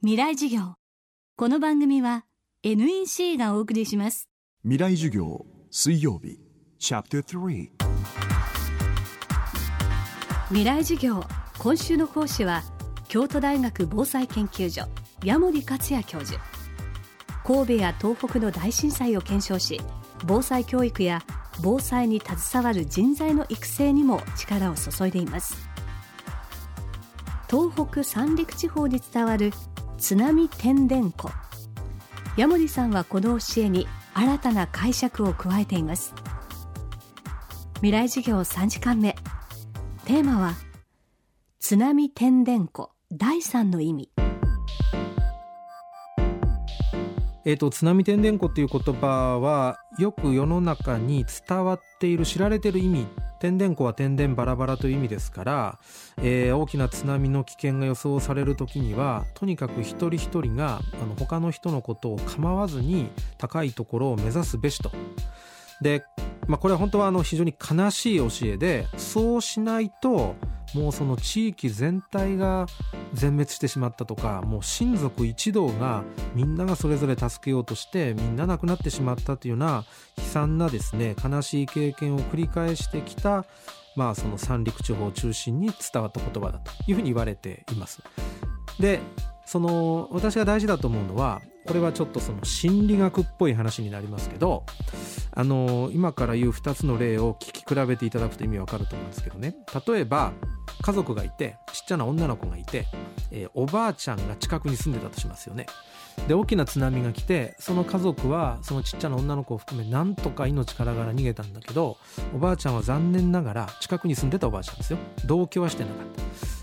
未来授業。この番組は NEC がお送りします。未来授業水曜日。チャプター3未来授業今週の講師は京都大学防災研究所矢守克也教授。神戸や東北の大震災を検証し防災教育や防災に携わる人材の育成にも力を注いでいます。東北三陸地方に伝わる津波天然湖。矢守さんはこの教えに新たな解釈を加えています。未来授業3時間目。テーマは津波天然湖第三の意味。えーと、津波天然湖っていう言葉はよく世の中に伝わっている知られてる意味天然湖は天然バラバラという意味ですから、えー、大きな津波の危険が予想される時にはとにかく一人一人があの他の人のことを構わずに高いところを目指すべしと。で、まあ、これは本当はあの非常に悲しい教えでそうしないともうその地域全体が全滅してしまったとかもう親族一同がみんながそれぞれ助けようとしてみんな亡くなってしまったというような悲惨なですね悲しい経験を繰り返してきたまあその三陸地方を中心に伝わった言葉だというふうに言われています。でその私が大事だと思うのはこれはちょっとその心理学っぽい話になりますけどあの今から言う2つの例を聞き比べていただくと意味わかると思うんですけどね。例えば家族がいてちっちゃな女の子がいて、えー、おばあちゃんが近くに住んでたとしますよね。で大きな津波が来てその家族はそのちっちゃな女の子を含めなんとか命からがら逃げたんだけどおばあちゃんは残念ながら近くに住んでたおばあちゃんですよ。同居はしてなかっ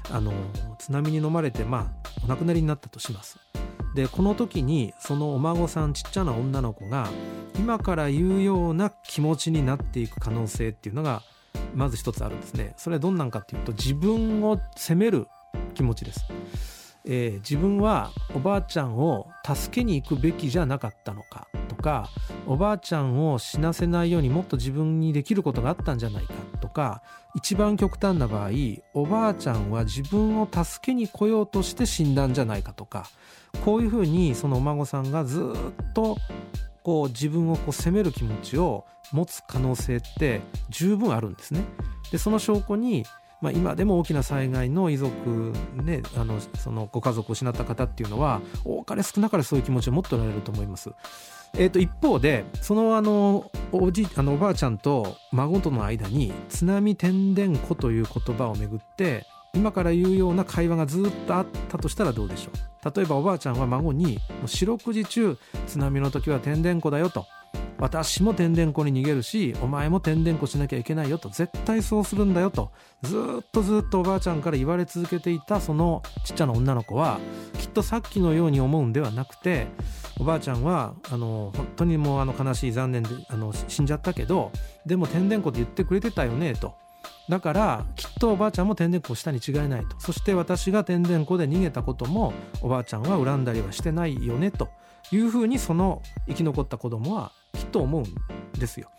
た。あの津波に飲まれてまあお亡くなりになったとします。でこの時にそのお孫さんちっちゃな女の子が今から言うような気持ちになっていく可能性っていうのがまず一つあるんですね。それはどんなんかっていうと自分を責める気持ちです、えー、自分はおばあちゃんを助けに行くべきじゃなかったのか。かおばあちゃんを死なせないようにもっと自分にできることがあったんじゃないかとか一番極端な場合おばあちゃんは自分を助けに来ようとして死んだんじゃないかとかこういうふうにそのお孫さんがずっとこう自分をこう責める気持ちを持つ可能性って十分あるんですね。でその証拠にまあ、今でも大きな災害の遺族、ね、あのそのご家族を失った方っていうのは多かれ少なかれそういう気持ちを持っておられると思います。えー、と一方でそのあのおじあのおばあちゃんと孫との間に津波天然湖という言葉をめぐって今から言うような会話がずっとあったとしたらどうでしょう？例えばおばあちゃんは孫に「四六時中津波の時は天然湖だよ」と。私も天然湖に逃げるしお前も天然湖しなきゃいけないよと。絶対そうするんだよと。ずっとずっとおばあちゃんから言われ続けていたそのちっちゃな女の子はきっとさっきのように思うんではなくておばあちゃんはあの本当にもうあの悲しい残念であの死んじゃったけどでも天然湖って言ってくれてたよねと。だからきっとおばあちゃんも天然湖したに違いないと。そして私が天然湖で逃げたこともおばあちゃんは恨んだりはしてないよねと。いうふうにその生き残った子供はきっと思うんですよ。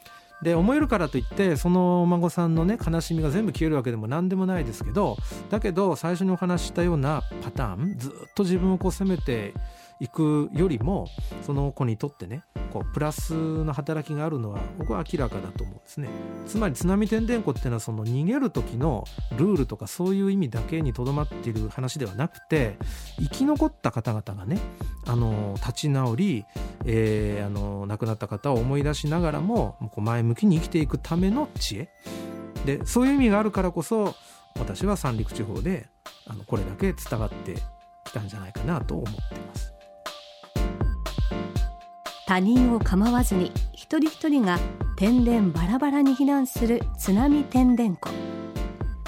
で思えるからといってそのお孫さんのね悲しみが全部消えるわけでも何でもないですけどだけど最初にお話ししたようなパターンずっと自分をこう責めていくよりもその子にとってねこうプラスの働きがあるのは僕は明らかだと思うんですねつまり津波天然湖っていうのはその逃げる時のルールとかそういう意味だけにとどまっている話ではなくて生き残った方々がねあの立ち直り、えー、あの亡くなった方を思い出しながらもこう前向きに生きていくための知恵でそういう意味があるからこそ私は三陸地方であのこれだけ伝わってきたんじゃないかなと思ってます。他人を構わずに一人一人が天然バラバラに避難する津波天然湖。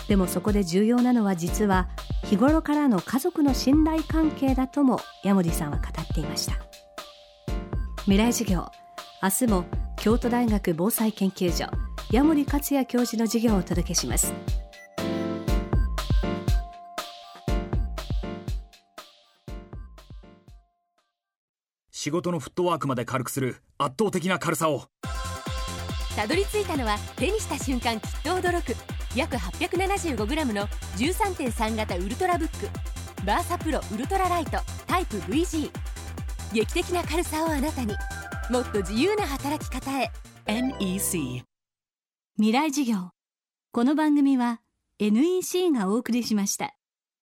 でもそこで重要なのは実は日頃からの家族の信頼関係だとも矢守さんは語っていました。未来授業明日も京都大学防災研究所矢守克也教授の授業をお届けします。仕事のフットワークまで軽くする圧倒的な軽さを。たどり着いたのは手にした瞬間きっと驚く。約 875g の13.3型ウルトラブック。バーサプロウルトラライトタイプ VG 劇的な軽さをあなたに。もっと自由な働き方へ。NEC 未来事業。この番組は NEC がお送りしました